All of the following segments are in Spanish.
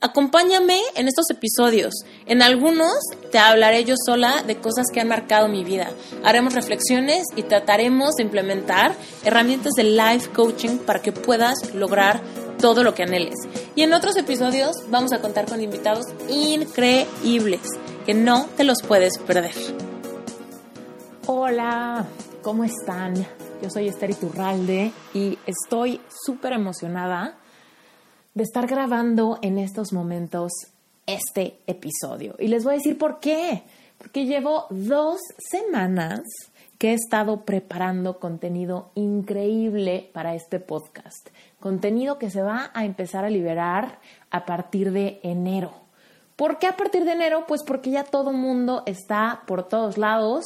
Acompáñame en estos episodios. En algunos te hablaré yo sola de cosas que han marcado mi vida. Haremos reflexiones y trataremos de implementar herramientas de life coaching para que puedas lograr todo lo que anheles. Y en otros episodios vamos a contar con invitados increíbles que no te los puedes perder. Hola, ¿cómo están? Yo soy Esther Iturralde y estoy súper emocionada de estar grabando en estos momentos este episodio. Y les voy a decir por qué. Porque llevo dos semanas que he estado preparando contenido increíble para este podcast. Contenido que se va a empezar a liberar a partir de enero. ¿Por qué a partir de enero? Pues porque ya todo mundo está por todos lados.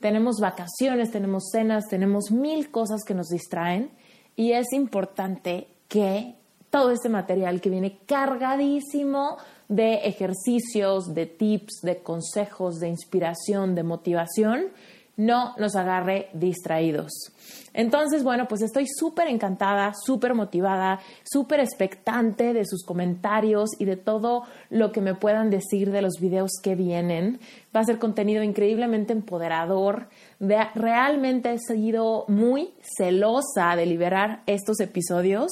Tenemos vacaciones, tenemos cenas, tenemos mil cosas que nos distraen y es importante que todo este material que viene cargadísimo de ejercicios, de tips, de consejos, de inspiración, de motivación, no nos agarre distraídos. Entonces, bueno, pues estoy súper encantada, súper motivada, súper expectante de sus comentarios y de todo lo que me puedan decir de los videos que vienen. Va a ser contenido increíblemente empoderador. realmente he sido muy celosa de liberar estos episodios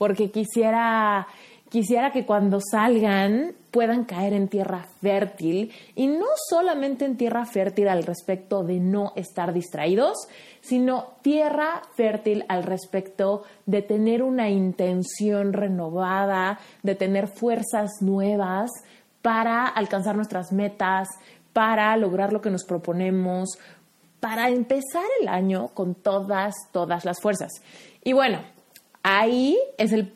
porque quisiera, quisiera que cuando salgan puedan caer en tierra fértil y no solamente en tierra fértil al respecto de no estar distraídos, sino tierra fértil al respecto de tener una intención renovada, de tener fuerzas nuevas para alcanzar nuestras metas, para lograr lo que nos proponemos, para empezar el año con todas, todas las fuerzas. Y bueno, ahí es el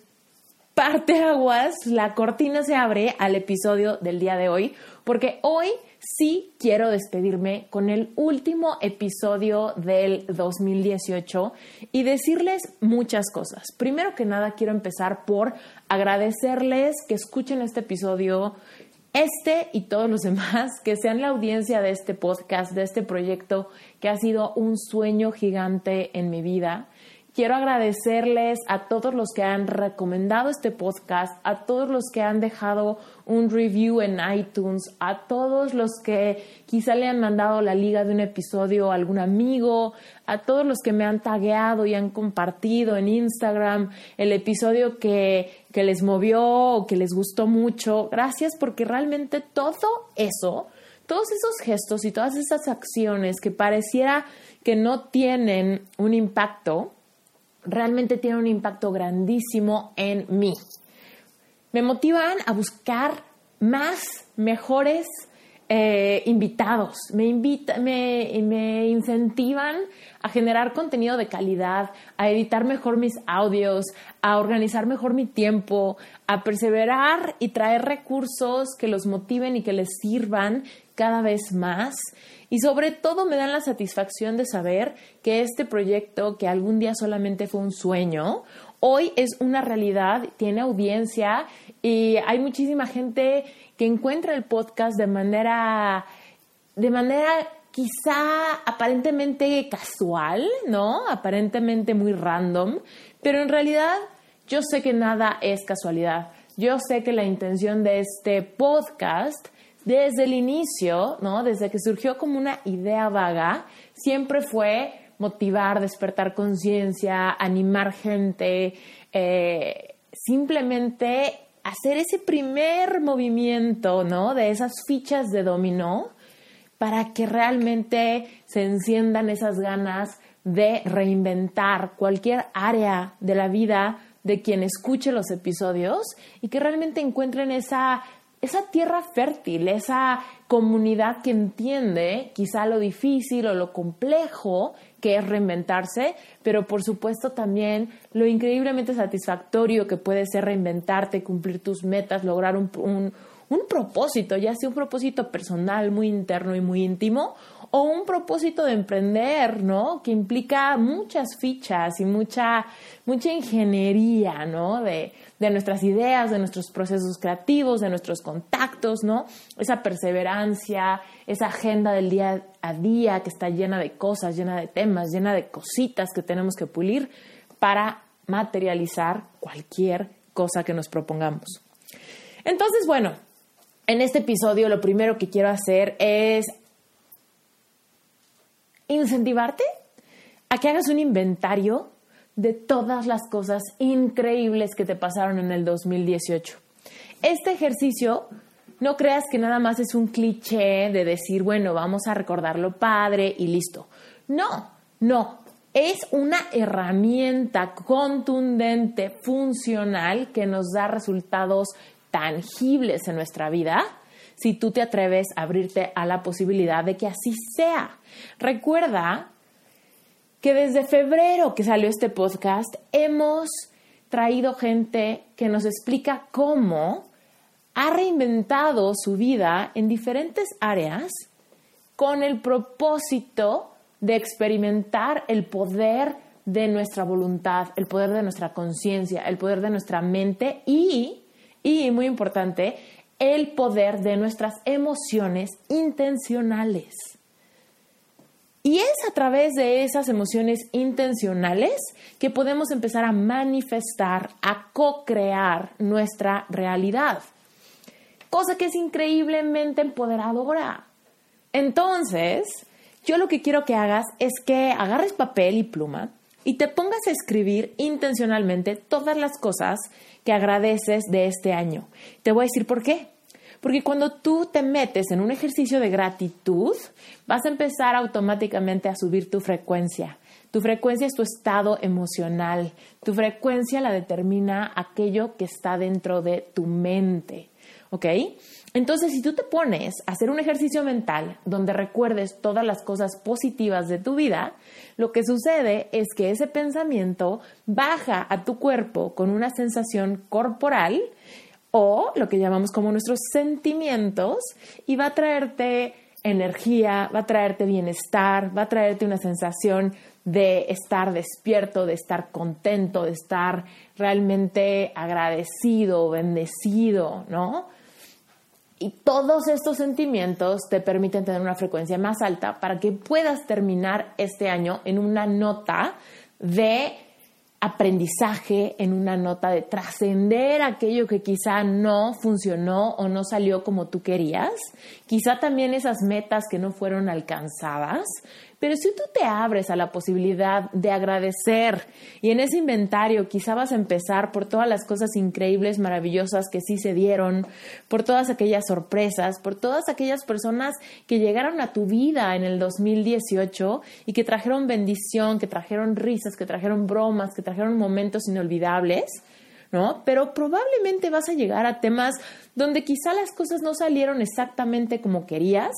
parteaguas, la cortina se abre al episodio del día de hoy, porque hoy sí quiero despedirme con el último episodio del 2018 y decirles muchas cosas. Primero que nada, quiero empezar por agradecerles que escuchen este episodio, este y todos los demás, que sean la audiencia de este podcast, de este proyecto que ha sido un sueño gigante en mi vida. Quiero agradecerles a todos los que han recomendado este podcast, a todos los que han dejado un review en iTunes, a todos los que quizá le han mandado la liga de un episodio a algún amigo, a todos los que me han tagueado y han compartido en Instagram el episodio que, que les movió o que les gustó mucho. Gracias porque realmente todo eso, todos esos gestos y todas esas acciones que pareciera que no tienen un impacto, realmente tiene un impacto grandísimo en mí. Me motivan a buscar más, mejores eh, invitados, me, me, me incentivan a generar contenido de calidad, a editar mejor mis audios, a organizar mejor mi tiempo, a perseverar y traer recursos que los motiven y que les sirvan cada vez más y sobre todo me dan la satisfacción de saber que este proyecto, que algún día solamente fue un sueño, hoy es una realidad, tiene audiencia y hay muchísima gente que encuentra el podcast de manera, de manera quizá aparentemente casual, ¿no? Aparentemente muy random, pero en realidad yo sé que nada es casualidad. Yo sé que la intención de este podcast desde el inicio, ¿no? Desde que surgió como una idea vaga, siempre fue motivar, despertar conciencia, animar gente, eh, simplemente hacer ese primer movimiento, ¿no? De esas fichas de dominó para que realmente se enciendan esas ganas de reinventar cualquier área de la vida de quien escuche los episodios y que realmente encuentren esa esa tierra fértil, esa comunidad que entiende quizá lo difícil o lo complejo que es reinventarse, pero por supuesto también lo increíblemente satisfactorio que puede ser reinventarte, cumplir tus metas, lograr un, un propósito, ya sea un propósito personal, muy interno y muy íntimo, o un propósito de emprender, ¿no? Que implica muchas fichas y mucha, mucha ingeniería, ¿no? De, de nuestras ideas, de nuestros procesos creativos, de nuestros contactos, ¿no? Esa perseverancia, esa agenda del día a día que está llena de cosas, llena de temas, llena de cositas que tenemos que pulir para materializar cualquier cosa que nos propongamos. Entonces, bueno, en este episodio lo primero que quiero hacer es incentivarte a que hagas un inventario de todas las cosas increíbles que te pasaron en el 2018. Este ejercicio, no creas que nada más es un cliché de decir, bueno, vamos a recordar lo padre y listo. No, no, es una herramienta contundente, funcional, que nos da resultados tangibles en nuestra vida si tú te atreves a abrirte a la posibilidad de que así sea. Recuerda que desde febrero que salió este podcast hemos traído gente que nos explica cómo ha reinventado su vida en diferentes áreas con el propósito de experimentar el poder de nuestra voluntad, el poder de nuestra conciencia, el poder de nuestra mente y, y muy importante, el poder de nuestras emociones intencionales. Y es a través de esas emociones intencionales que podemos empezar a manifestar, a co-crear nuestra realidad. Cosa que es increíblemente empoderadora. Entonces, yo lo que quiero que hagas es que agarres papel y pluma y te pongas a escribir intencionalmente todas las cosas que agradeces de este año. Te voy a decir por qué. Porque cuando tú te metes en un ejercicio de gratitud, vas a empezar automáticamente a subir tu frecuencia. Tu frecuencia es tu estado emocional. Tu frecuencia la determina aquello que está dentro de tu mente. ¿Ok? Entonces, si tú te pones a hacer un ejercicio mental donde recuerdes todas las cosas positivas de tu vida, lo que sucede es que ese pensamiento baja a tu cuerpo con una sensación corporal o lo que llamamos como nuestros sentimientos y va a traerte energía, va a traerte bienestar, va a traerte una sensación de estar despierto, de estar contento, de estar realmente agradecido, bendecido, ¿no? Y todos estos sentimientos te permiten tener una frecuencia más alta para que puedas terminar este año en una nota de aprendizaje, en una nota de trascender aquello que quizá no funcionó o no salió como tú querías, quizá también esas metas que no fueron alcanzadas, pero si tú te abres a la posibilidad de agradecer y en ese inventario quizá vas a empezar por todas las cosas increíbles, maravillosas que sí se dieron, por todas aquellas sorpresas, por todas aquellas personas que llegaron a tu vida en el 2018 y que trajeron bendición, que trajeron risas, que trajeron bromas, que trajeron momentos inolvidables, ¿no? Pero probablemente vas a llegar a temas donde quizá las cosas no salieron exactamente como querías,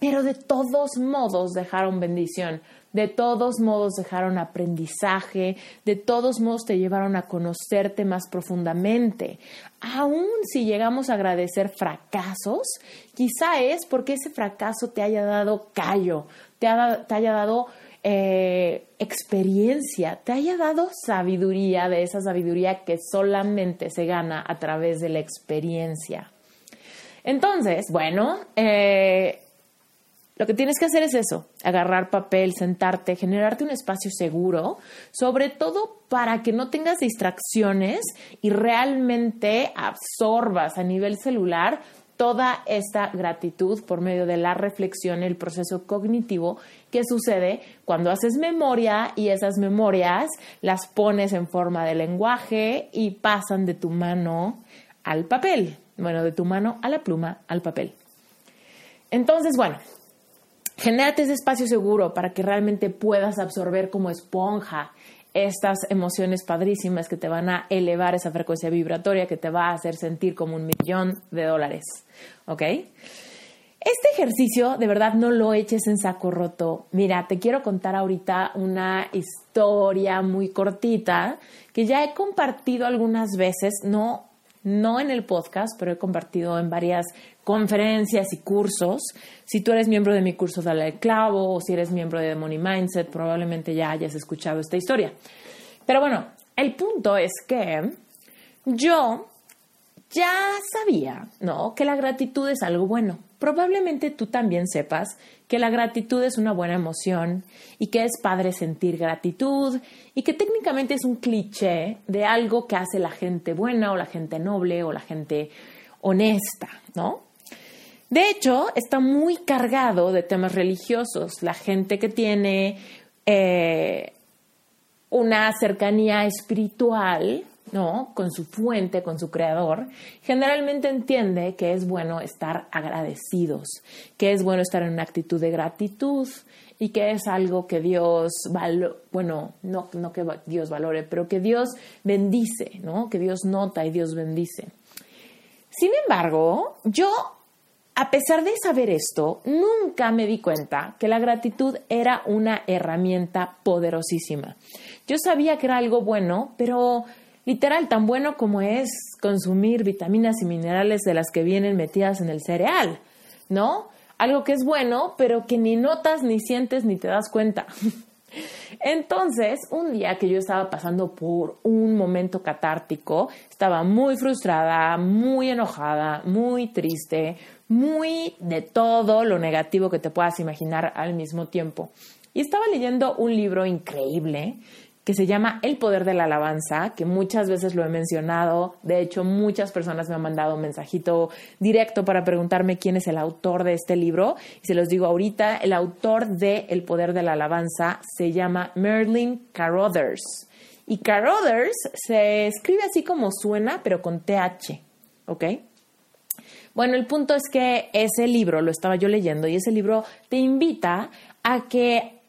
pero de todos modos dejaron bendición, de todos modos dejaron aprendizaje, de todos modos te llevaron a conocerte más profundamente. Aún si llegamos a agradecer fracasos, quizá es porque ese fracaso te haya dado callo, te, haya dado eh, experiencia, te haya dado sabiduría, de esa sabiduría que solamente se gana a través de la experiencia. Entonces, bueno, eh, lo que tienes que hacer es eso, agarrar papel, sentarte, generarte un espacio seguro, sobre todo para que no tengas distracciones y realmente absorbas a nivel celular toda esta gratitud por medio de la reflexión, el proceso cognitivo que sucede cuando haces memoria y esas memorias las pones en forma de lenguaje y pasan de tu mano al papel. Bueno, de tu mano a la pluma al papel. Entonces, bueno, genérate ese espacio seguro para que realmente puedas absorber como esponja estas emociones padrísimas que te van a elevar esa frecuencia vibratoria que te va a hacer sentir como un millón de dólares. ¿Ok? Este ejercicio de verdad no lo eches en saco roto. Mira, te quiero contar ahorita una historia muy cortita que ya he compartido algunas veces, no no en el podcast, pero he compartido en varias conferencias y cursos. Si tú eres miembro de mi curso Dale el Clavo o si eres miembro de The Money Mindset, probablemente ya hayas escuchado esta historia. Pero bueno, el punto es que yo ya sabía, ¿no? Que la gratitud es algo bueno. Probablemente tú también sepas que la gratitud es una buena emoción y que es padre sentir gratitud y que técnicamente es un cliché de algo que hace la gente buena o la gente noble o la gente honesta, ¿no? De hecho, está muy cargado de temas religiosos. La gente que tiene eh, una cercanía espiritual ¿no? Con su fuente, con su creador, generalmente entiende que es bueno estar agradecidos, que es bueno estar en una actitud de gratitud y que es algo que Dios, bueno, no, no que Dios valore, pero que Dios bendice, ¿no? Que Dios nota y Dios bendice. Sin embargo, yo, a pesar de saber esto, nunca me di cuenta que la gratitud era una herramienta poderosísima. Yo sabía que era algo bueno, pero literal, tan bueno como es consumir vitaminas y minerales de las que vienen metidas en el cereal, ¿no? Algo que es bueno, pero que ni notas, ni sientes, ni te das cuenta. Entonces, un día que yo estaba pasando por un momento catártico, estaba muy frustrada, muy enojada, muy triste, muy de todo lo negativo que te puedas imaginar al mismo tiempo. Y estaba leyendo un libro increíble que se llama El Poder de la Alabanza, que muchas veces lo he mencionado. De hecho, muchas personas me han mandado un mensajito directo para preguntarme quién es el autor de este libro. Y se los digo ahorita, el autor de El Poder de la Alabanza se llama Merlin Carothers. Y Carothers se escribe así como suena, pero con TH, ¿ok? Bueno, el punto es que ese libro lo estaba yo leyendo y ese libro te invita a que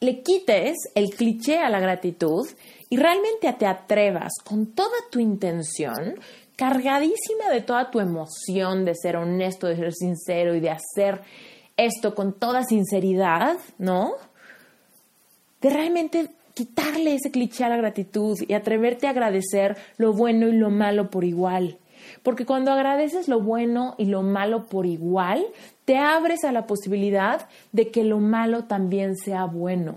le quites el cliché a la gratitud y realmente te atrevas con toda tu intención, cargadísima de toda tu emoción de ser honesto, de ser sincero y de hacer esto con toda sinceridad, ¿no? De realmente quitarle ese cliché a la gratitud y atreverte a agradecer lo bueno y lo malo por igual. Porque cuando agradeces lo bueno y lo malo por igual, te abres a la posibilidad de que lo malo también sea bueno.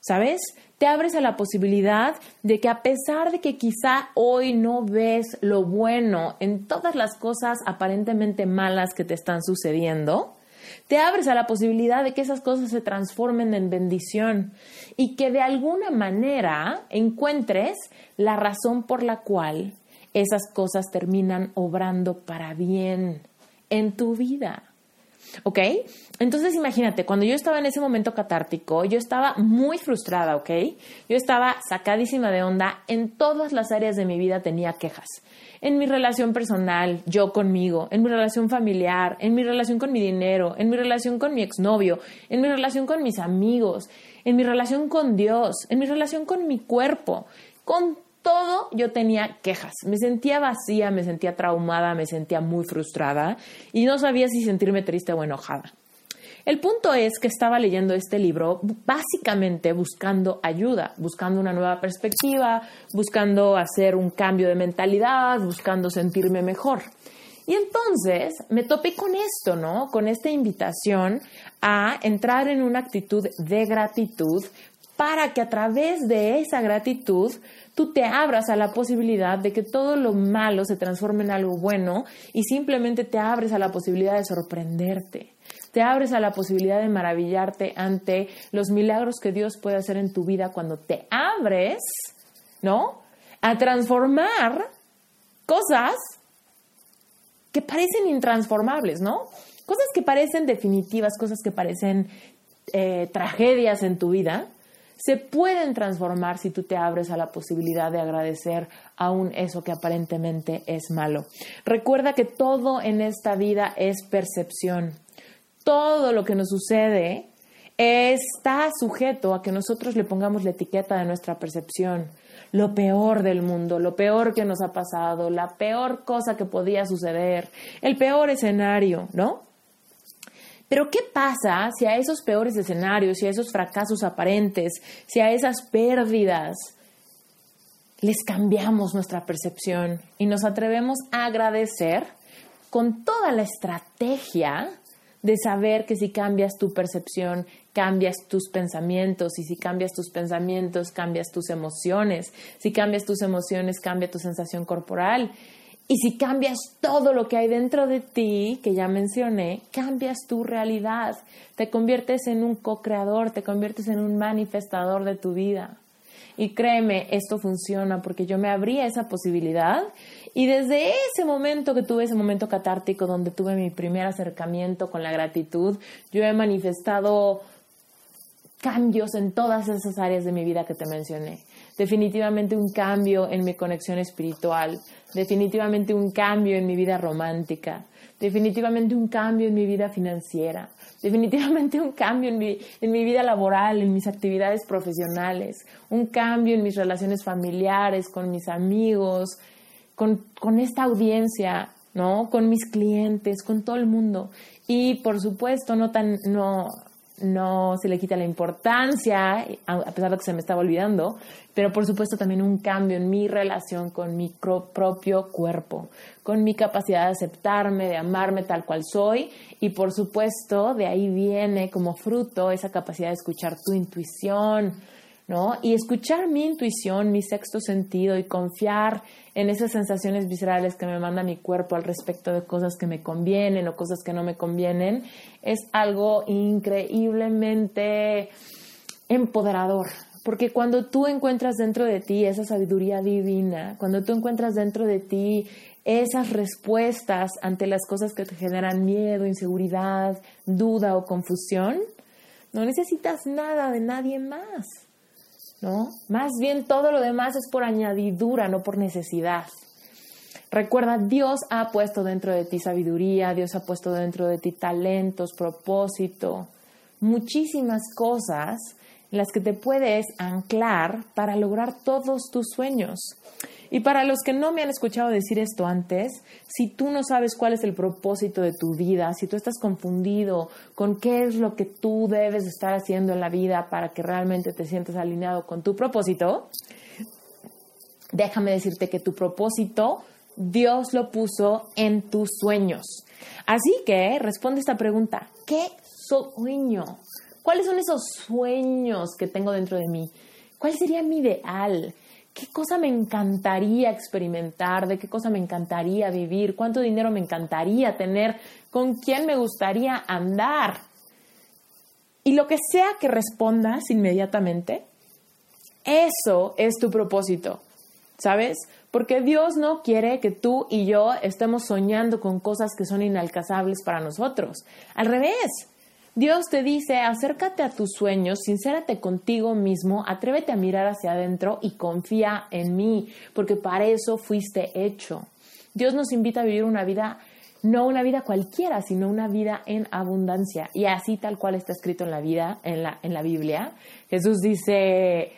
¿Sabes? Te abres a la posibilidad de que a pesar de que quizá hoy no ves lo bueno en todas las cosas aparentemente malas que te están sucediendo, te abres a la posibilidad de que esas cosas se transformen en bendición y que de alguna manera encuentres la razón por la cual esas cosas terminan obrando para bien en tu vida. ¿Ok? Entonces imagínate, cuando yo estaba en ese momento catártico, yo estaba muy frustrada, ¿ok? Yo estaba sacadísima de onda, en todas las áreas de mi vida tenía quejas. En mi relación personal, yo conmigo, en mi relación familiar, en mi relación con mi dinero, en mi relación con mi exnovio, en mi relación con mis amigos, en mi relación con Dios, en mi relación con mi cuerpo, con todo yo tenía quejas. Me sentía vacía, me sentía traumada, me sentía muy frustrada y no sabía si sentirme triste o enojada. El punto es que estaba leyendo este libro básicamente buscando ayuda, buscando una nueva perspectiva, buscando hacer un cambio de mentalidad, buscando sentirme mejor. Y entonces me topé con esto, ¿no? Con esta invitación a entrar en una actitud de gratitud para que a través de esa gratitud tú te abras a la posibilidad de que todo lo malo se transforme en algo bueno y simplemente te abres a la posibilidad de sorprenderte. Te abres a la posibilidad de maravillarte ante los milagros que Dios puede hacer en tu vida cuando te abres, ¿no? A transformar cosas que parecen intransformables, ¿no? Cosas que parecen definitivas, cosas que parecen eh, tragedias en tu vida, se pueden transformar si tú te abres a la posibilidad de agradecer aún eso que aparentemente es malo. Recuerda que todo en esta vida es percepción. Todo lo que nos sucede está sujeto a que nosotros le pongamos la etiqueta de nuestra percepción. Lo peor del mundo, lo peor que nos ha pasado, la peor cosa que podía suceder, el peor escenario, ¿no? Pero ¿qué pasa si a esos peores escenarios, si a esos fracasos aparentes, si a esas pérdidas les cambiamos nuestra percepción y nos atrevemos a agradecer con toda la estrategia de saber que si cambias tu percepción, cambias tus pensamientos y si cambias tus pensamientos, cambias tus emociones. Si cambias tus emociones, cambia tu sensación corporal. Y si cambias todo lo que hay dentro de ti, que ya mencioné, cambias tu realidad. Te conviertes en un co-creador, te conviertes en un manifestador de tu vida. Y créeme, esto funciona porque yo me abrí esa posibilidad y desde ese momento que tuve ese momento catártico donde tuve mi primer acercamiento con la gratitud, yo he manifestado cambios en todas esas áreas de mi vida que te mencioné. Definitivamente un cambio en mi conexión espiritual, definitivamente un cambio en mi vida romántica, definitivamente un cambio en mi vida financiera, definitivamente un cambio en mi, en mi vida laboral, en mis actividades profesionales, un cambio en mis relaciones familiares, con mis amigos, con, con esta audiencia, ¿no? Con mis clientes, con todo el mundo. Y por supuesto, no tan, no, no se le quita la importancia, a pesar de que se me estaba olvidando, pero por supuesto también un cambio en mi relación con mi propio cuerpo, con mi capacidad de aceptarme, de amarme tal cual soy y por supuesto de ahí viene como fruto esa capacidad de escuchar tu intuición, ¿no? Y escuchar mi intuición, mi sexto sentido y confiar en esas sensaciones viscerales que me manda mi cuerpo al respecto de cosas que me convienen o cosas que no me convienen, es algo increíblemente empoderador. Porque cuando tú encuentras dentro de ti esa sabiduría divina, cuando tú encuentras dentro de ti esas respuestas ante las cosas que te generan miedo, inseguridad, duda o confusión, no necesitas nada de nadie más. ¿No? Más bien todo lo demás es por añadidura, no por necesidad. Recuerda, Dios ha puesto dentro de ti sabiduría, Dios ha puesto dentro de ti talentos, propósito, muchísimas cosas en las que te puedes anclar para lograr todos tus sueños. Y para los que no me han escuchado decir esto antes, si tú no sabes cuál es el propósito de tu vida, si tú estás confundido con qué es lo que tú debes estar haciendo en la vida para que realmente te sientas alineado con tu propósito, déjame decirte que tu propósito Dios lo puso en tus sueños. Así que responde esta pregunta, ¿qué sueño? ¿Cuáles son esos sueños que tengo dentro de mí? ¿Cuál sería mi ideal? ¿Qué cosa me encantaría experimentar? ¿De qué cosa me encantaría vivir? ¿Cuánto dinero me encantaría tener? ¿Con quién me gustaría andar? Y lo que sea que respondas inmediatamente, eso es tu propósito, ¿sabes? Porque Dios no quiere que tú y yo estemos soñando con cosas que son inalcanzables para nosotros. Al revés, Dios te dice, acércate a tus sueños, sincérate contigo mismo, atrévete a mirar hacia adentro y confía en mí, porque para eso fuiste hecho. Dios nos invita a vivir una vida, no una vida cualquiera, sino una vida en abundancia. Y así tal cual está escrito en la vida, en la, en la Biblia. Jesús dice,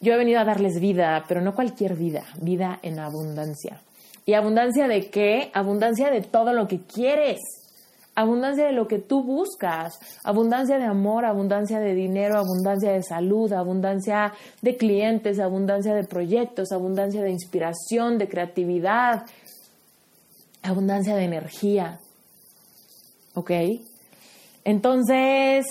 yo he venido a darles vida, pero no cualquier vida, vida en abundancia. ¿Y abundancia de qué? Abundancia de todo lo que quieres abundancia de lo que tú buscas, abundancia de amor, abundancia de dinero, abundancia de salud, abundancia de clientes, abundancia de proyectos, abundancia de inspiración, de creatividad, abundancia de energía. ¿Ok? Entonces,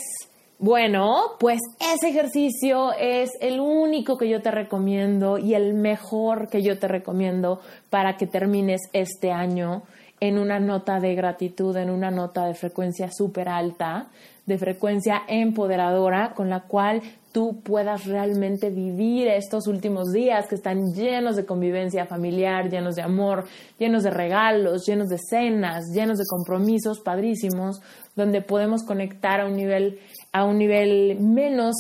bueno, pues ese ejercicio es el único que yo te recomiendo y el mejor que yo te recomiendo para que termines este año en una nota de gratitud, en una nota de frecuencia súper alta, de frecuencia empoderadora, con la cual tú puedas realmente vivir estos últimos días que están llenos de convivencia familiar, llenos de amor, llenos de regalos, llenos de cenas, llenos de compromisos padrísimos, donde podemos conectar a un nivel, a un nivel menos,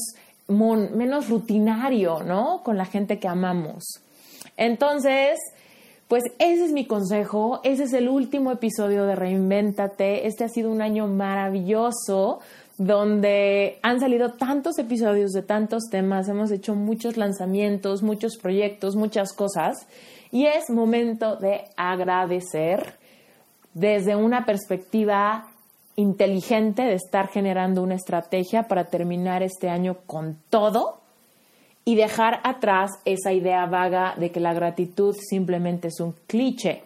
menos rutinario, ¿no? Con la gente que amamos. Entonces, pues ese es mi consejo, ese es el último episodio de Reinvéntate. Este ha sido un año maravilloso donde han salido tantos episodios de tantos temas, hemos hecho muchos lanzamientos, muchos proyectos, muchas cosas. Y es momento de agradecer desde una perspectiva inteligente de estar generando una estrategia para terminar este año con todo y dejar atrás esa idea vaga de que la gratitud simplemente es un cliché.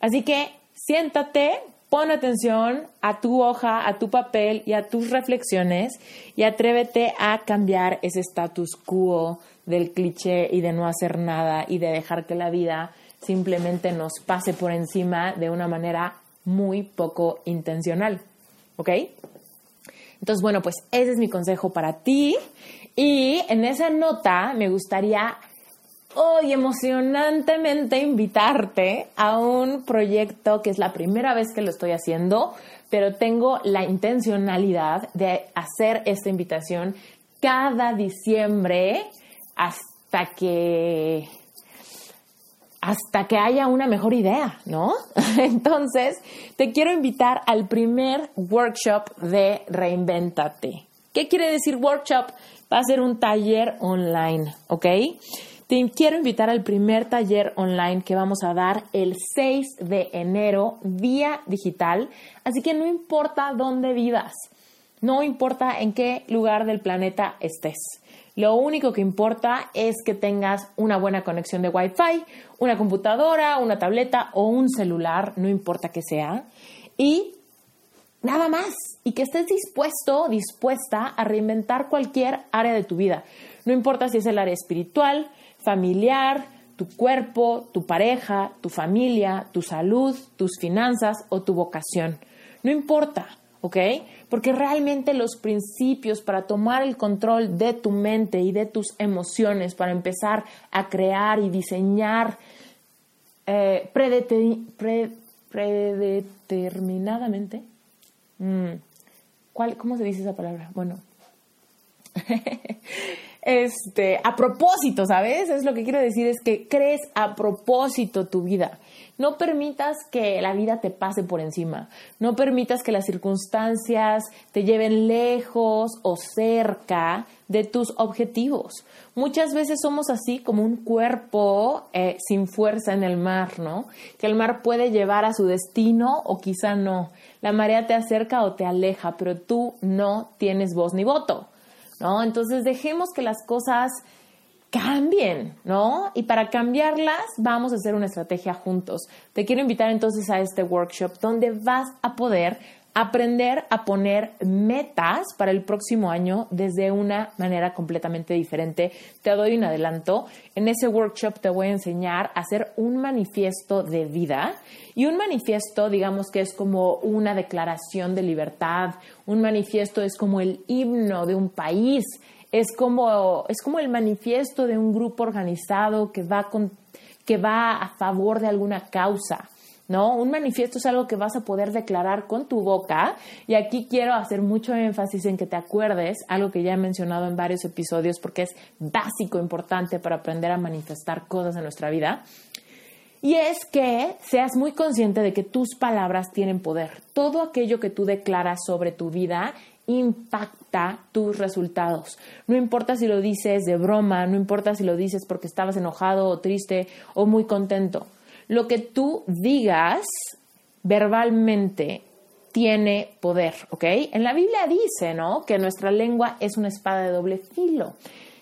Así que siéntate, pon atención a tu hoja, a tu papel y a tus reflexiones y atrévete a cambiar ese status quo del cliché y de no hacer nada y de dejar que la vida simplemente nos pase por encima de una manera muy poco intencional. ¿Ok? Entonces, bueno, pues ese es mi consejo para ti. Y en esa nota me gustaría hoy emocionantemente invitarte a un proyecto que es la primera vez que lo estoy haciendo, pero tengo la intencionalidad de hacer esta invitación cada diciembre hasta que hasta que haya una mejor idea, ¿no? Entonces, te quiero invitar al primer workshop de Reinventate. ¿Qué quiere decir workshop? Va a ser un taller online, ¿ok? Te quiero invitar al primer taller online que vamos a dar el 6 de enero vía digital, así que no importa dónde vivas, no importa en qué lugar del planeta estés. Lo único que importa es que tengas una buena conexión de Wi-Fi, una computadora, una tableta o un celular, no importa que sea, y nada más. Y que estés dispuesto, dispuesta a reinventar cualquier área de tu vida. No importa si es el área espiritual, familiar, tu cuerpo, tu pareja, tu familia, tu salud, tus finanzas o tu vocación. No importa, ¿ok? Porque realmente los principios para tomar el control de tu mente y de tus emociones, para empezar a crear y diseñar eh, predeterminadamente, ¿cuál, ¿cómo se dice esa palabra? Bueno, este, a propósito, ¿sabes? Es lo que quiero decir, es que crees a propósito tu vida. No permitas que la vida te pase por encima. No permitas que las circunstancias te lleven lejos o cerca de tus objetivos. Muchas veces somos así como un cuerpo eh, sin fuerza en el mar, ¿no? Que el mar puede llevar a su destino o quizá no. La marea te acerca o te aleja, pero tú no tienes voz ni voto. ¿no? Entonces dejemos que las cosas cambien, ¿no? Y para cambiarlas vamos a hacer una estrategia juntos. Te quiero invitar entonces a este workshop donde vas a poder aprender a poner metas para el próximo año desde una manera completamente diferente. Te doy un adelanto. En ese workshop te voy a enseñar a hacer un manifiesto de vida y un manifiesto, digamos que es como una declaración de libertad. Un manifiesto es como el himno de un país. Es como, es como el manifiesto de un grupo organizado que va, con, que va a favor de alguna causa. ¿No? Un manifiesto es algo que vas a poder declarar con tu boca y aquí quiero hacer mucho énfasis en que te acuerdes, algo que ya he mencionado en varios episodios porque es básico, importante para aprender a manifestar cosas en nuestra vida. Y es que seas muy consciente de que tus palabras tienen poder. Todo aquello que tú declaras sobre tu vida impacta tus resultados. No importa si lo dices de broma, no importa si lo dices porque estabas enojado o triste o muy contento lo que tú digas verbalmente tiene poder, ¿ok? En la Biblia dice, ¿no? Que nuestra lengua es una espada de doble filo,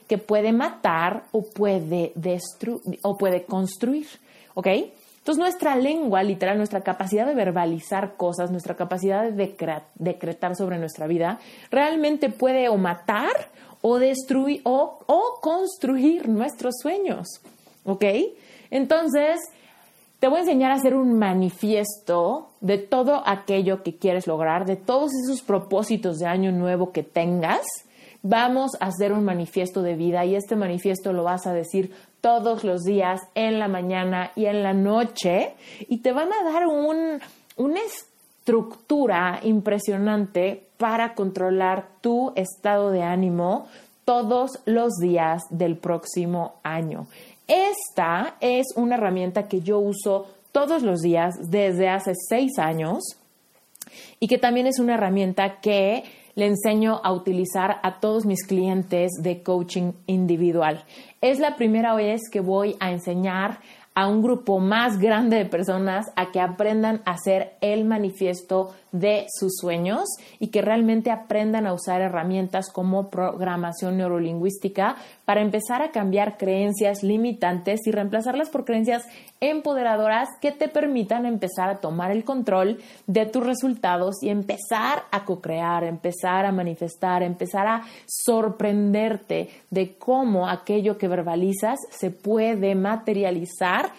que puede matar o puede destruir o puede construir, ¿ok? Entonces nuestra lengua, literal, nuestra capacidad de verbalizar cosas, nuestra capacidad de decretar sobre nuestra vida, realmente puede o matar o destruir o, o construir nuestros sueños, ¿ok? Entonces, te voy a enseñar a hacer un manifiesto de todo aquello que quieres lograr, de todos esos propósitos de año nuevo que tengas. Vamos a hacer un manifiesto de vida y este manifiesto lo vas a decir todos los días, en la mañana y en la noche, y te van a dar un, una estructura impresionante para controlar tu estado de ánimo todos los días del próximo año. Esta es una herramienta que yo uso todos los días desde hace seis años y que también es una herramienta que le enseño a utilizar a todos mis clientes de coaching individual. Es la primera vez que voy a enseñar a un grupo más grande de personas a que aprendan a hacer el manifiesto de sus sueños y que realmente aprendan a usar herramientas como programación neurolingüística para empezar a cambiar creencias limitantes y reemplazarlas por creencias empoderadoras que te permitan empezar a tomar el control de tus resultados y empezar a co-crear, empezar a manifestar, empezar a sorprenderte de cómo aquello que verbalizas se puede materializar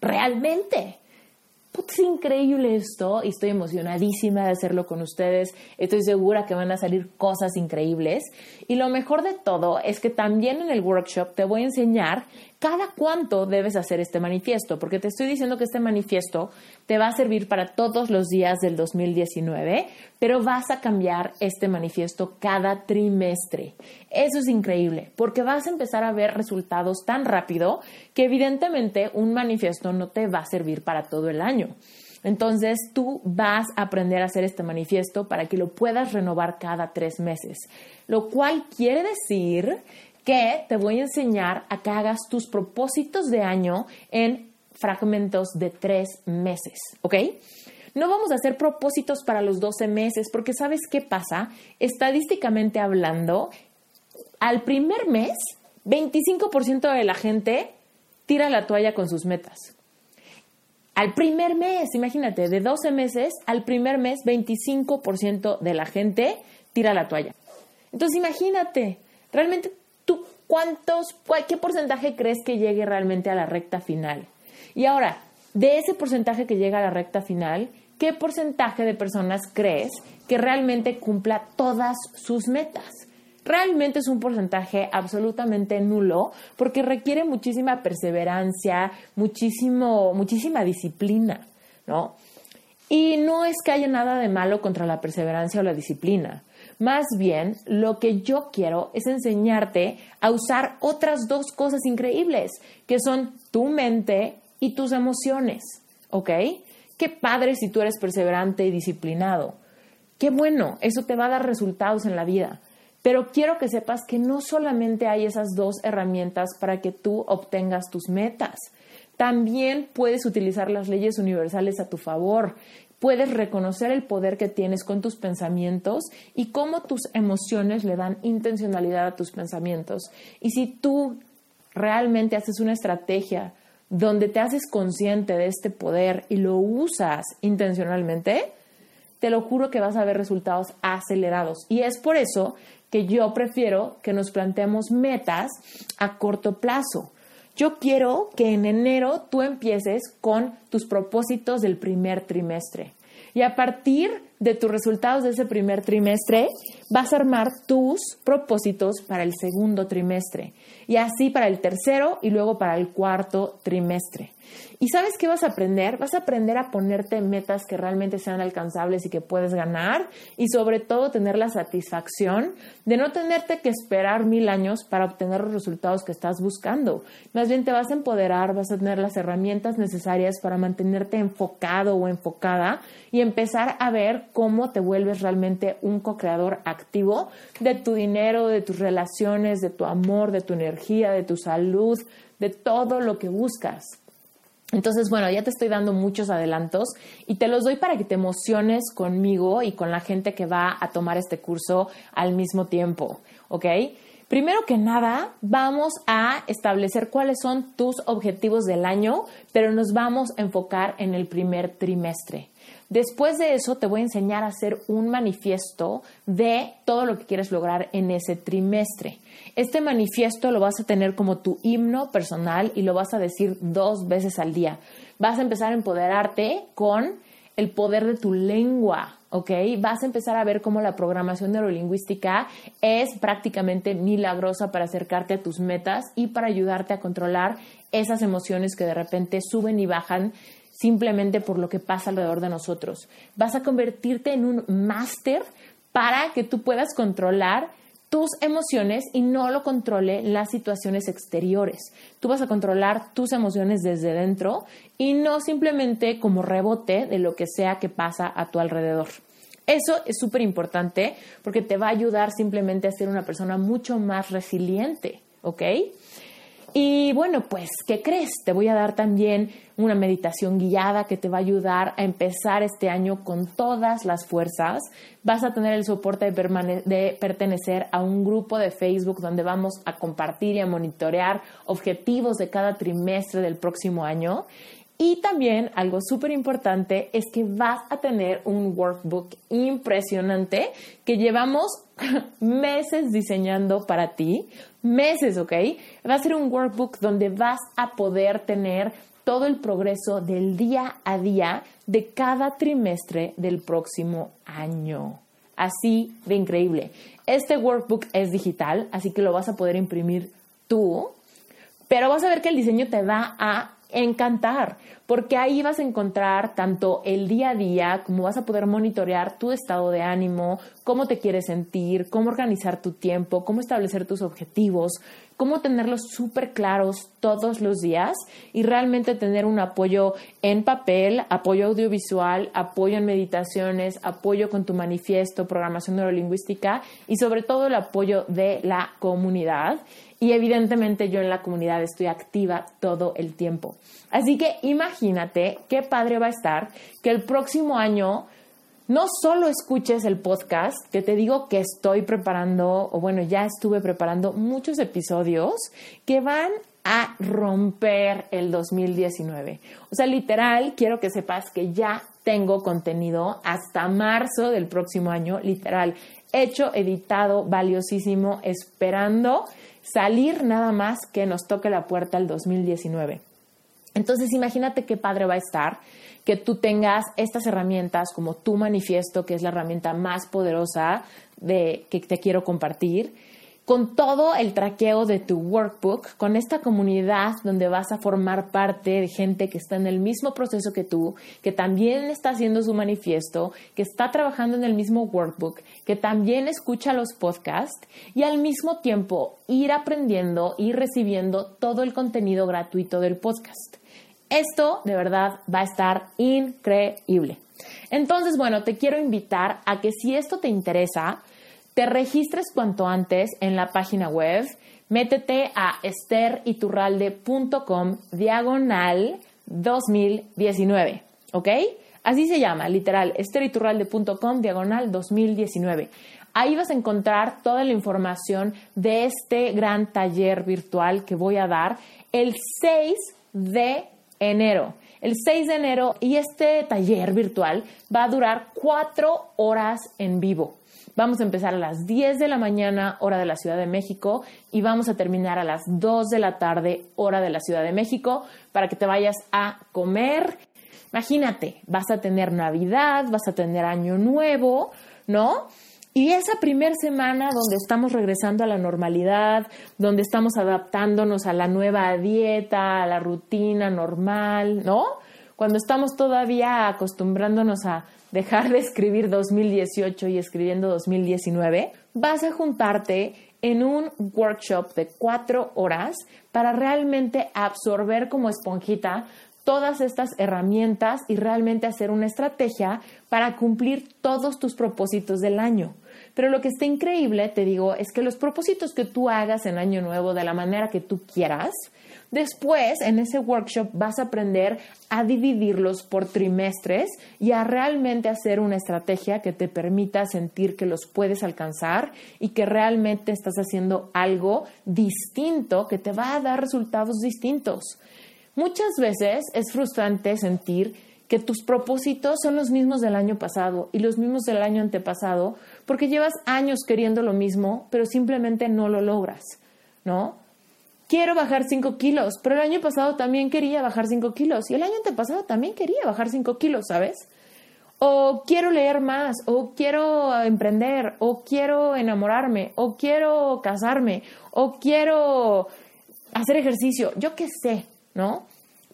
realmente. Es increíble esto y estoy emocionadísima de hacerlo con ustedes. Estoy segura que van a salir cosas increíbles. Y lo mejor de todo es que también en el workshop te voy a enseñar cada cuánto debes hacer este manifiesto, porque te estoy diciendo que este manifiesto te va a servir para todos los días del 2019, pero vas a cambiar este manifiesto cada trimestre. Eso es increíble, porque vas a empezar a ver resultados tan rápido que evidentemente un manifiesto no te va a servir para todo el año. Entonces tú vas a aprender a hacer este manifiesto para que lo puedas renovar cada tres meses, lo cual quiere decir que te voy a enseñar a que hagas tus propósitos de año en fragmentos de tres meses, ¿ok? No vamos a hacer propósitos para los 12 meses porque sabes qué pasa? Estadísticamente hablando, al primer mes, 25% de la gente tira la toalla con sus metas. Al primer mes, imagínate, de 12 meses, al primer mes, 25% de la gente tira la toalla. Entonces, imagínate, realmente ¿tú cuántos, qué porcentaje crees que llegue realmente a la recta final? Y ahora, de ese porcentaje que llega a la recta final, ¿qué porcentaje de personas crees que realmente cumpla todas sus metas? Realmente es un porcentaje absolutamente nulo porque requiere muchísima perseverancia, muchísimo, muchísima disciplina, ¿no? Y no es que haya nada de malo contra la perseverancia o la disciplina. Más bien, lo que yo quiero es enseñarte a usar otras dos cosas increíbles, que son tu mente y tus emociones, ¿ok? Qué padre si tú eres perseverante y disciplinado. Qué bueno, eso te va a dar resultados en la vida. Pero quiero que sepas que no solamente hay esas dos herramientas para que tú obtengas tus metas. También puedes utilizar las leyes universales a tu favor puedes reconocer el poder que tienes con tus pensamientos y cómo tus emociones le dan intencionalidad a tus pensamientos. Y si tú realmente haces una estrategia donde te haces consciente de este poder y lo usas intencionalmente, te lo juro que vas a ver resultados acelerados. Y es por eso que yo prefiero que nos planteemos metas a corto plazo. Yo quiero que en enero tú empieces con tus propósitos del primer trimestre. Y a partir de tus resultados de ese primer trimestre, vas a armar tus propósitos para el segundo trimestre. Y así para el tercero y luego para el cuarto trimestre. ¿Y sabes qué vas a aprender? Vas a aprender a ponerte metas que realmente sean alcanzables y que puedes ganar y sobre todo tener la satisfacción de no tenerte que esperar mil años para obtener los resultados que estás buscando. Más bien te vas a empoderar, vas a tener las herramientas necesarias para mantenerte enfocado o enfocada y empezar a ver cómo te vuelves realmente un co-creador activo de tu dinero, de tus relaciones, de tu amor, de tu energía, de tu salud, de todo lo que buscas. Entonces, bueno, ya te estoy dando muchos adelantos y te los doy para que te emociones conmigo y con la gente que va a tomar este curso al mismo tiempo, ¿ok? Primero que nada, vamos a establecer cuáles son tus objetivos del año, pero nos vamos a enfocar en el primer trimestre. Después de eso te voy a enseñar a hacer un manifiesto de todo lo que quieres lograr en ese trimestre. Este manifiesto lo vas a tener como tu himno personal y lo vas a decir dos veces al día. Vas a empezar a empoderarte con el poder de tu lengua, ¿ok? Vas a empezar a ver cómo la programación neurolingüística es prácticamente milagrosa para acercarte a tus metas y para ayudarte a controlar esas emociones que de repente suben y bajan simplemente por lo que pasa alrededor de nosotros. Vas a convertirte en un máster para que tú puedas controlar tus emociones y no lo controle las situaciones exteriores. Tú vas a controlar tus emociones desde dentro y no simplemente como rebote de lo que sea que pasa a tu alrededor. Eso es súper importante porque te va a ayudar simplemente a ser una persona mucho más resiliente, ¿ok? Y bueno, pues, ¿qué crees? Te voy a dar también una meditación guiada que te va a ayudar a empezar este año con todas las fuerzas. Vas a tener el soporte de, pertenecer a un grupo de Facebook donde vamos a compartir y a monitorear objetivos de cada trimestre del próximo año. Y también algo súper importante es que vas a tener un workbook impresionante que llevamos meses diseñando para ti, meses, ¿ok? Va a ser un workbook donde vas a poder tener todo el progreso del día a día de cada trimestre del próximo año. Así de increíble. Este workbook es digital, así que lo vas a poder imprimir tú, pero vas a ver que el diseño te va a encantar, porque ahí vas a encontrar tanto el día a día, como vas a poder monitorear tu estado de ánimo, cómo te quieres sentir, cómo organizar tu tiempo, cómo establecer tus objetivos, cómo tenerlos súper claros todos los días y realmente tener un apoyo en papel, apoyo audiovisual, apoyo en meditaciones, apoyo con tu manifiesto, programación neurolingüística y sobre todo el apoyo de la comunidad. Y evidentemente yo en la comunidad estoy activa todo el tiempo. Así que imagínate qué padre va a estar que el próximo año no solo escuches el podcast, que te digo que estoy preparando, o bueno, ya estuve preparando muchos episodios que van a romper el 2019. O sea, literal, quiero que sepas que ya tengo contenido hasta marzo del próximo año, literal, hecho, editado, valiosísimo, esperando salir nada más que nos toque la puerta el 2019. Entonces, imagínate qué padre va a estar que tú tengas estas herramientas como tu manifiesto, que es la herramienta más poderosa de, que te quiero compartir, con todo el traqueo de tu workbook, con esta comunidad donde vas a formar parte de gente que está en el mismo proceso que tú, que también está haciendo su manifiesto, que está trabajando en el mismo workbook, que también escucha los podcasts y al mismo tiempo ir aprendiendo y recibiendo todo el contenido gratuito del podcast. Esto de verdad va a estar increíble. Entonces, bueno, te quiero invitar a que si esto te interesa, te registres cuanto antes en la página web. Métete a esteriturralde.com diagonal 2019, ¿ok? Así se llama, literal, esteriturralde.com diagonal 2019. Ahí vas a encontrar toda la información de este gran taller virtual que voy a dar el 6 de enero. El 6 de enero y este taller virtual va a durar cuatro horas en vivo. Vamos a empezar a las 10 de la mañana, hora de la Ciudad de México, y vamos a terminar a las 2 de la tarde, hora de la Ciudad de México, para que te vayas a comer. Imagínate, vas a tener Navidad, vas a tener Año Nuevo, ¿no? Y esa primera semana donde estamos regresando a la normalidad, donde estamos adaptándonos a la nueva dieta, a la rutina normal, ¿no? Cuando estamos todavía acostumbrándonos a dejar de escribir 2018 y escribiendo 2019, vas a juntarte en un workshop de cuatro horas para realmente absorber como esponjita todas estas herramientas y realmente hacer una estrategia para cumplir todos tus propósitos del año. Pero lo que está increíble, te digo, es que los propósitos que tú hagas en Año Nuevo de la manera que tú quieras, después en ese workshop vas a aprender a dividirlos por trimestres y a realmente hacer una estrategia que te permita sentir que los puedes alcanzar y que realmente estás haciendo algo distinto que te va a dar resultados distintos. Muchas veces es frustrante sentir que tus propósitos son los mismos del año pasado y los mismos del año antepasado, porque llevas años queriendo lo mismo, pero simplemente no lo logras, ¿no? Quiero bajar 5 kilos, pero el año pasado también quería bajar 5 kilos y el año antepasado también quería bajar 5 kilos, ¿sabes? O quiero leer más, o quiero emprender, o quiero enamorarme, o quiero casarme, o quiero hacer ejercicio, yo qué sé, ¿no?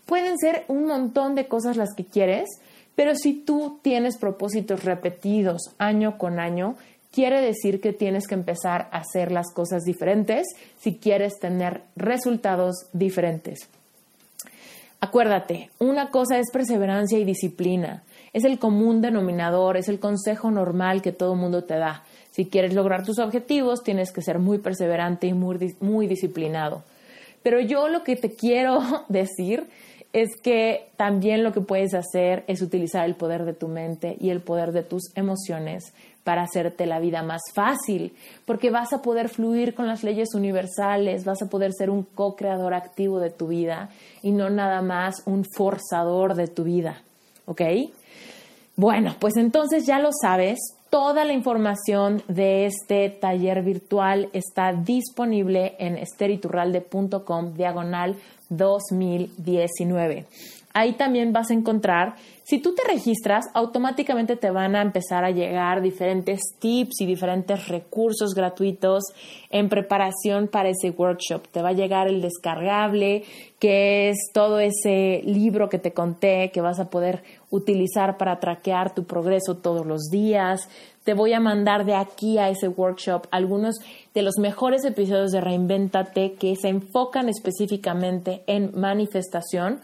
Pueden ser un montón de cosas las que quieres, pero si tú tienes propósitos repetidos año con año, quiere decir que tienes que empezar a hacer las cosas diferentes si quieres tener resultados diferentes. Acuérdate, una cosa es perseverancia y disciplina. Es el común denominador, es el consejo normal que todo mundo te da. Si quieres lograr tus objetivos, tienes que ser muy perseverante y muy, muy disciplinado. Pero yo lo que te quiero decir es que también lo que puedes hacer es utilizar el poder de tu mente y el poder de tus emociones para hacerte la vida más fácil, porque vas a poder fluir con las leyes universales, vas a poder ser un co-creador activo de tu vida y no nada más un forzador de tu vida, ¿ok? Bueno, pues entonces ya lo sabes, toda la información de este taller virtual está disponible en esteriturralde.com diagonal 2019. Ahí también vas a encontrar, si tú te registras, automáticamente te van a empezar a llegar diferentes tips y diferentes recursos gratuitos en preparación para ese workshop. Te va a llegar el descargable, que es todo ese libro que te conté que vas a poder utilizar para traquear tu progreso todos los días. Te voy a mandar de aquí a ese workshop algunos de los mejores episodios de Reinventate que se enfocan específicamente en manifestación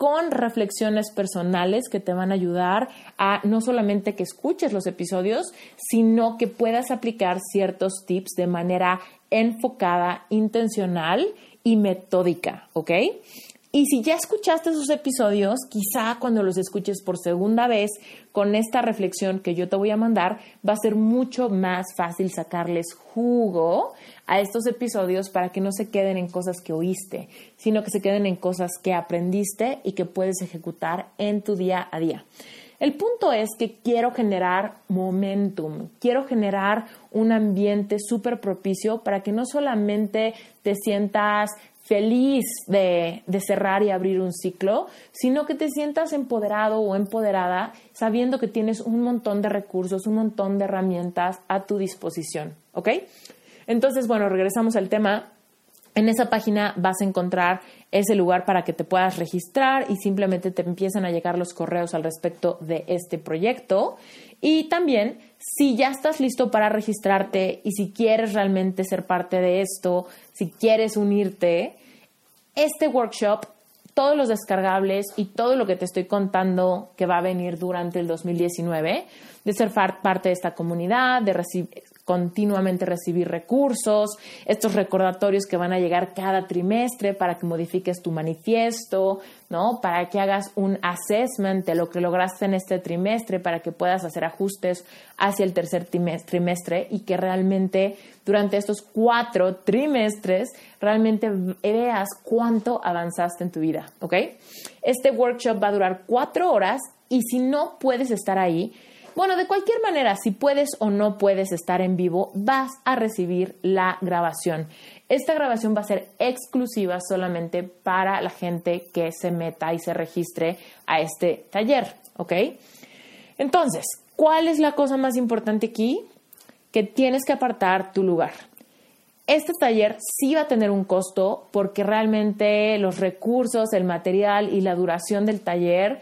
con reflexiones personales que te van a ayudar a no solamente que escuches los episodios, sino que puedas aplicar ciertos tips de manera enfocada, intencional y metódica, ¿ok? Y si ya escuchaste esos episodios, quizá cuando los escuches por segunda vez con esta reflexión que yo te voy a mandar, va a ser mucho más fácil sacarles jugo a estos episodios para que no se queden en cosas que oíste, sino que se queden en cosas que aprendiste y que puedes ejecutar en tu día a día. El punto es que quiero generar momentum, quiero generar un ambiente súper propicio para que no solamente te sientas feliz de, cerrar y abrir un ciclo, sino que te sientas empoderado o empoderada sabiendo que tienes un montón de recursos, un montón de herramientas a tu disposición. ¿Ok? Entonces, bueno, regresamos al tema. En esa página vas a encontrar ese lugar para que te puedas registrar y simplemente te empiezan a llegar los correos al respecto de este proyecto. Y también, si ya estás listo para registrarte y si quieres realmente ser parte de esto, si quieres unirte, este workshop, todos los descargables y todo lo que te estoy contando que va a venir durante el 2019, de ser parte de esta comunidad, de recibir continuamente recibir recursos, estos recordatorios que van a llegar cada trimestre para que modifiques tu manifiesto, ¿no? Para que hagas un assessment de lo que lograste en este trimestre, para que puedas hacer ajustes hacia el tercer trimestre y que realmente durante estos cuatro trimestres realmente veas cuánto avanzaste en tu vida, ¿ok? Este workshop va a durar cuatro horas y si no puedes estar ahí, bueno, de cualquier manera, si puedes o no puedes estar en vivo, vas a recibir la grabación. Esta grabación va a ser exclusiva solamente para la gente que se meta y se registre a este taller, ¿ok? Entonces, ¿cuál es la cosa más importante aquí? Que tienes que apartar tu lugar. Este taller sí va a tener un costo porque realmente los recursos, el material y la duración del taller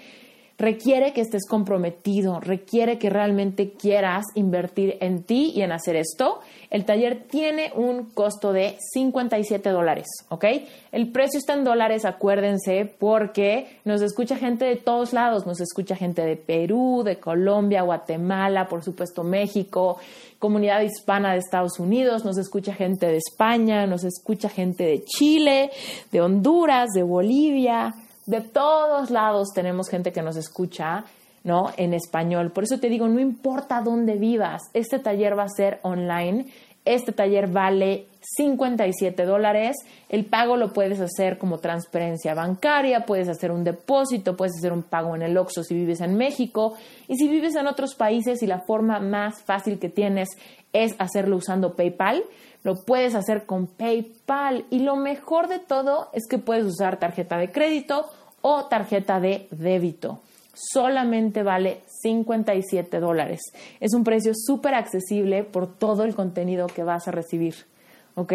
requiere que estés comprometido, requiere que realmente quieras invertir en ti y en hacer esto. El taller tiene un costo de 57 dólares, ¿ok? El precio está en dólares, acuérdense, porque nos escucha gente de todos lados, nos escucha gente de Perú, de Colombia, Guatemala, por supuesto México, comunidad hispana de Estados Unidos, nos escucha gente de España, nos escucha gente de Chile, de Honduras, de Bolivia, de todos lados tenemos gente que nos escucha, ¿no? En español. Por eso te digo, no importa dónde vivas, este taller va a ser online. Este taller vale 57 dólares. El pago lo puedes hacer como transferencia bancaria, puedes hacer un depósito, puedes hacer un pago en el OXXO si vives en México. Y si vives en otros países y la forma más fácil que tienes es hacerlo usando PayPal, lo puedes hacer con PayPal. Y lo mejor de todo es que puedes usar tarjeta de crédito o tarjeta de débito. Solamente vale 57 dólares. Es un precio súper accesible por todo el contenido que vas a recibir. ¿Ok?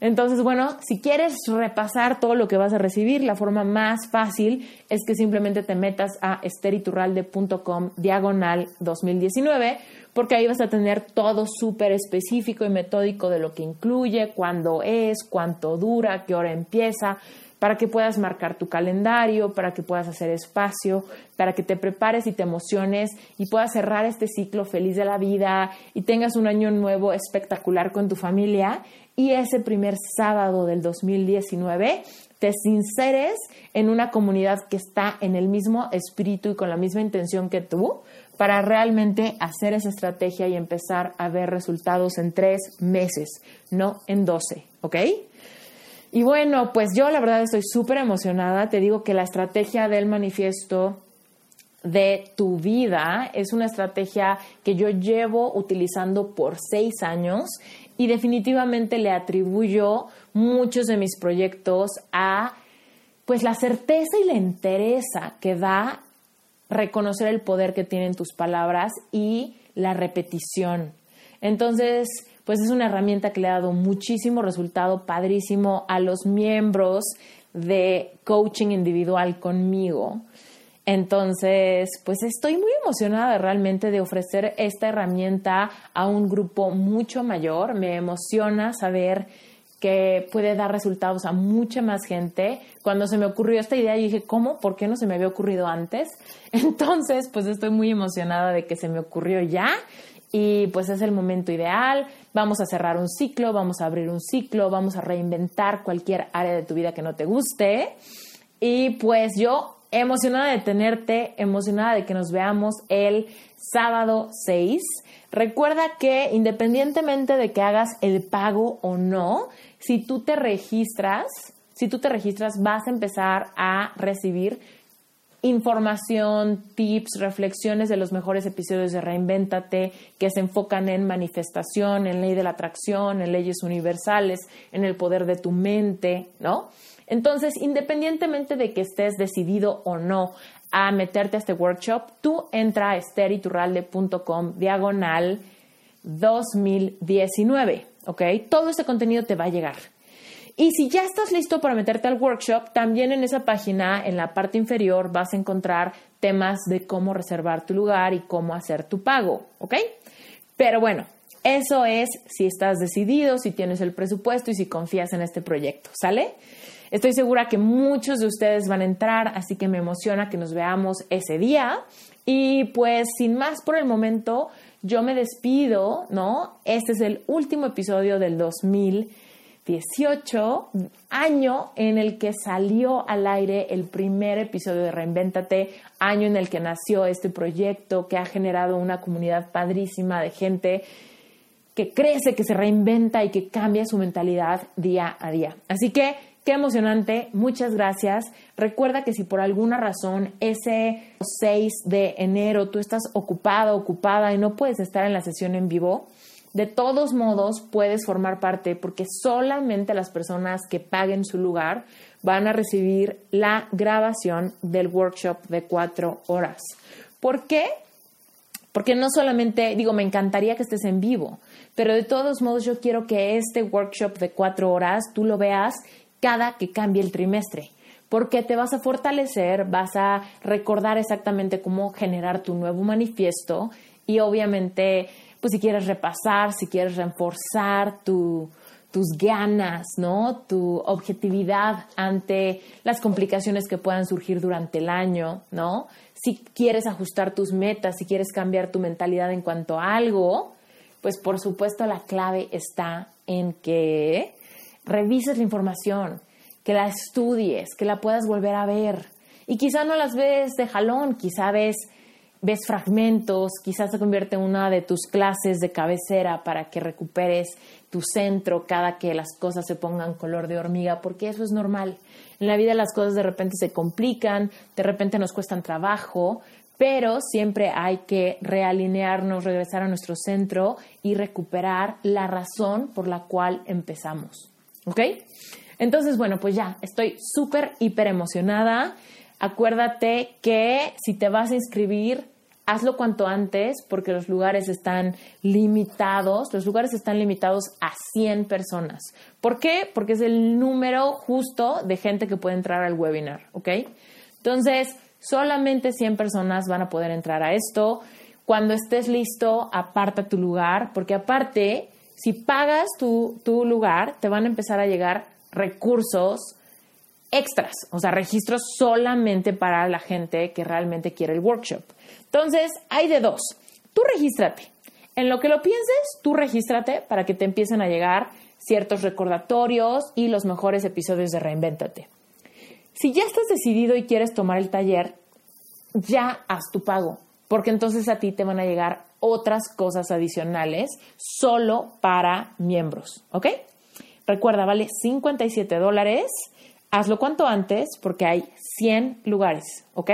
Entonces, bueno, si quieres repasar todo lo que vas a recibir, la forma más fácil es que simplemente te metas a esteriturralde.com diagonal 2019, porque ahí vas a tener todo súper específico y metódico de lo que incluye, cuándo es, cuánto dura, qué hora empieza, para que puedas marcar tu calendario, para que puedas hacer espacio, para que te prepares y te emociones y puedas cerrar este ciclo feliz de la vida y tengas un año nuevo espectacular con tu familia y ese primer sábado del 2019 te sinceres en una comunidad que está en el mismo espíritu y con la misma intención que tú para realmente hacer esa estrategia y empezar a ver resultados en tres meses, no en doce, ¿ok? Y bueno, pues yo la verdad estoy súper emocionada. Te digo que la estrategia del manifiesto de tu vida es una estrategia que yo llevo utilizando por seis años y definitivamente le atribuyo muchos de mis proyectos a pues la certeza y la entereza que da reconocer el poder que tienen tus palabras y la repetición. Entonces, pues es una herramienta que le ha dado muchísimo resultado padrísimo a los miembros de coaching individual conmigo. Entonces, pues estoy muy emocionada realmente de ofrecer esta herramienta a un grupo mucho mayor. Me emociona saber que puede dar resultados a mucha más gente. Cuando se me ocurrió esta idea, yo dije, ¿cómo? ¿Por qué no se me había ocurrido antes? Entonces, pues estoy muy emocionada de que se me ocurrió ya y pues es el momento ideal. Vamos a cerrar un ciclo, vamos a abrir un ciclo, vamos a reinventar cualquier área de tu vida que no te guste. Y pues yo emocionada de tenerte, emocionada de que nos veamos el sábado 6. Recuerda que independientemente de que hagas el pago o no, si tú te registras, si tú te registras, vas a empezar a recibir información, tips, reflexiones de los mejores episodios de Reinvéntate que se enfocan en manifestación, en ley de la atracción, en leyes universales, en el poder de tu mente, ¿no? Entonces, independientemente de que estés decidido o no a meterte a este workshop, tú entra a esteriturralde.com diagonal 2019, ¿ok? Todo ese contenido te va a llegar. Y si ya estás listo para meterte al workshop, también en esa página, en la parte inferior, vas a encontrar temas de cómo reservar tu lugar y cómo hacer tu pago, ¿ok? Pero bueno, eso es si estás decidido, si tienes el presupuesto y si confías en este proyecto, ¿sale? Estoy segura que muchos de ustedes van a entrar, así que me emociona que nos veamos ese día. Y pues sin más por el momento, yo me despido, ¿no? Este es el último episodio del 2018, año en el que salió al aire el primer episodio de Reinvéntate, año en el que nació este proyecto que ha generado una comunidad padrísima de gente que crece, que se reinventa y que cambia su mentalidad día a día. Así que Qué emocionante, muchas gracias. Recuerda que si por alguna razón ese 6 de enero tú estás ocupado, ocupada y no puedes estar en la sesión en vivo, de todos modos puedes formar parte porque solamente las personas que paguen su lugar van a recibir la grabación del workshop de cuatro horas. ¿Por qué? Porque no solamente, digo, me encantaría que estés en vivo, pero de todos modos yo quiero que este workshop de cuatro horas tú lo veas cada que cambie el trimestre, porque te vas a fortalecer, vas a recordar exactamente cómo generar tu nuevo manifiesto y obviamente, pues si quieres repasar, si quieres reforzar tus ganas, ¿no? Tu objetividad ante las complicaciones que puedan surgir durante el año, ¿no? Si quieres ajustar tus metas, si quieres cambiar tu mentalidad en cuanto a algo, pues por supuesto la clave está en que revises la información, que la estudies, que la puedas volver a ver. Y quizá no las ves de jalón, quizá ves, ves fragmentos, quizás se convierte en una de tus clases de cabecera para que recuperes tu centro cada que las cosas se pongan color de hormiga, porque eso es normal. En la vida las cosas de repente se complican, de repente nos cuestan trabajo, pero siempre hay que realinearnos, regresar a nuestro centro y recuperar la razón por la cual empezamos. ¿Ok? Entonces, bueno, pues ya, estoy súper, hiper emocionada. Acuérdate que si te vas a inscribir, hazlo cuanto antes porque los lugares están limitados. Los lugares están limitados a 100 personas. ¿Por qué? Porque es el número justo de gente que puede entrar al webinar, ¿ok? Entonces, solamente 100 personas van a poder entrar a esto. Cuando estés listo, aparta tu lugar, porque aparte si pagas tu, lugar, te van a empezar a llegar recursos extras, o sea, registros solamente para la gente que realmente quiere el workshop. Entonces, hay de dos. Tú regístrate. En lo que lo pienses, tú regístrate para que te empiecen a llegar ciertos recordatorios y los mejores episodios de Reinvéntate. Si ya estás decidido y quieres tomar el taller, ya haz tu pago, porque entonces a ti te van a llegar otras cosas adicionales solo para miembros, ¿ok? Recuerda, vale 57 dólares. Hazlo cuanto antes porque hay 100 lugares, ¿ok?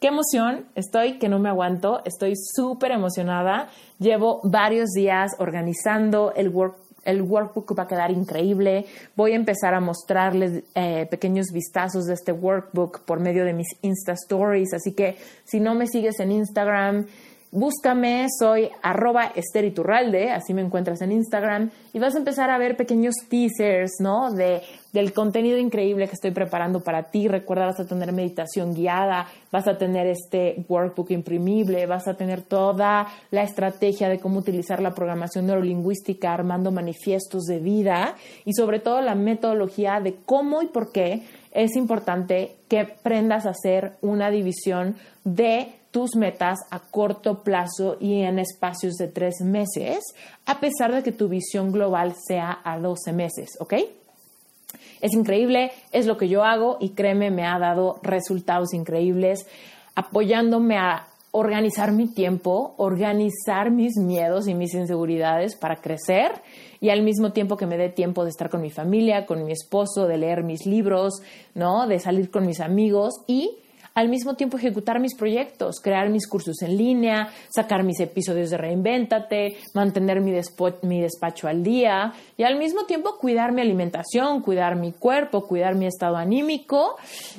Qué emoción, estoy que no me aguanto, estoy súper emocionada. Llevo varios días organizando el work el workbook va a quedar increíble. Voy a empezar a mostrarles eh, pequeños vistazos de este workbook por medio de mis Insta Stories. Así que si no me sigues en Instagram, Búscame, soy arroba esteriturralde, así me encuentras en Instagram, y vas a empezar a ver pequeños teasers, ¿no? De, del contenido increíble que estoy preparando para ti. Recuerda, vas a tener meditación guiada, vas a tener este workbook imprimible, vas a tener toda la estrategia de cómo utilizar la programación neurolingüística, armando manifiestos de vida, y sobre todo la metodología de cómo y por qué es importante que aprendas a hacer una división de tus metas a corto plazo y en espacios de tres meses, a pesar de que tu visión global sea a 12 meses, ¿ok? Es increíble, es lo que yo hago y créeme, me ha dado resultados increíbles apoyándome a organizar mi tiempo, organizar mis miedos y mis inseguridades para crecer y al mismo tiempo que me dé tiempo de estar con mi familia, con mi esposo, de leer mis libros, ¿no? De salir con mis amigos y al mismo tiempo ejecutar mis proyectos, crear mis cursos en línea, sacar mis episodios de Reinvéntate, mantener mi, mi despacho al día y al mismo tiempo cuidar mi alimentación, cuidar mi cuerpo, cuidar mi estado anímico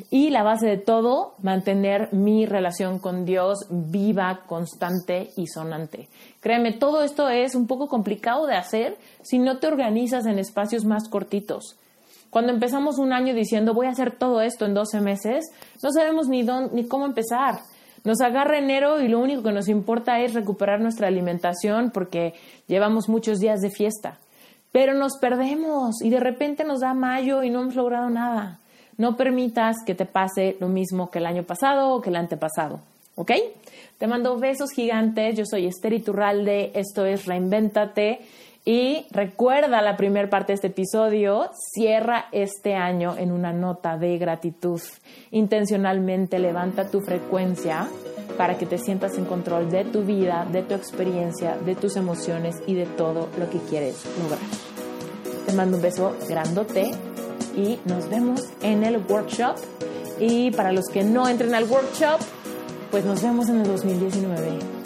y la base de todo, mantener mi relación con Dios viva, constante y sonante. Créeme, todo esto es un poco complicado de hacer si no te organizas en espacios más cortitos. Cuando empezamos un año diciendo voy a hacer todo esto en 12 meses, no sabemos ni, dónde, ni cómo empezar. Nos agarra enero y lo único que nos importa es recuperar nuestra alimentación porque llevamos muchos días de fiesta. Pero nos perdemos y de repente nos da mayo y no hemos logrado nada. No permitas que te pase lo mismo que el año pasado o que el antepasado. ¿Ok? Te mando besos gigantes. Yo soy Esther Iturralde. Esto es Reinvéntate. Y recuerda la primera parte de este episodio, cierra este año en una nota de gratitud. Intencionalmente levanta tu frecuencia para que te sientas en control de tu vida, de tu experiencia, de tus emociones y de todo lo que quieres lograr. Te mando un beso grandote y nos vemos en el workshop. Y para los que no entren al workshop, pues nos vemos en el 2019.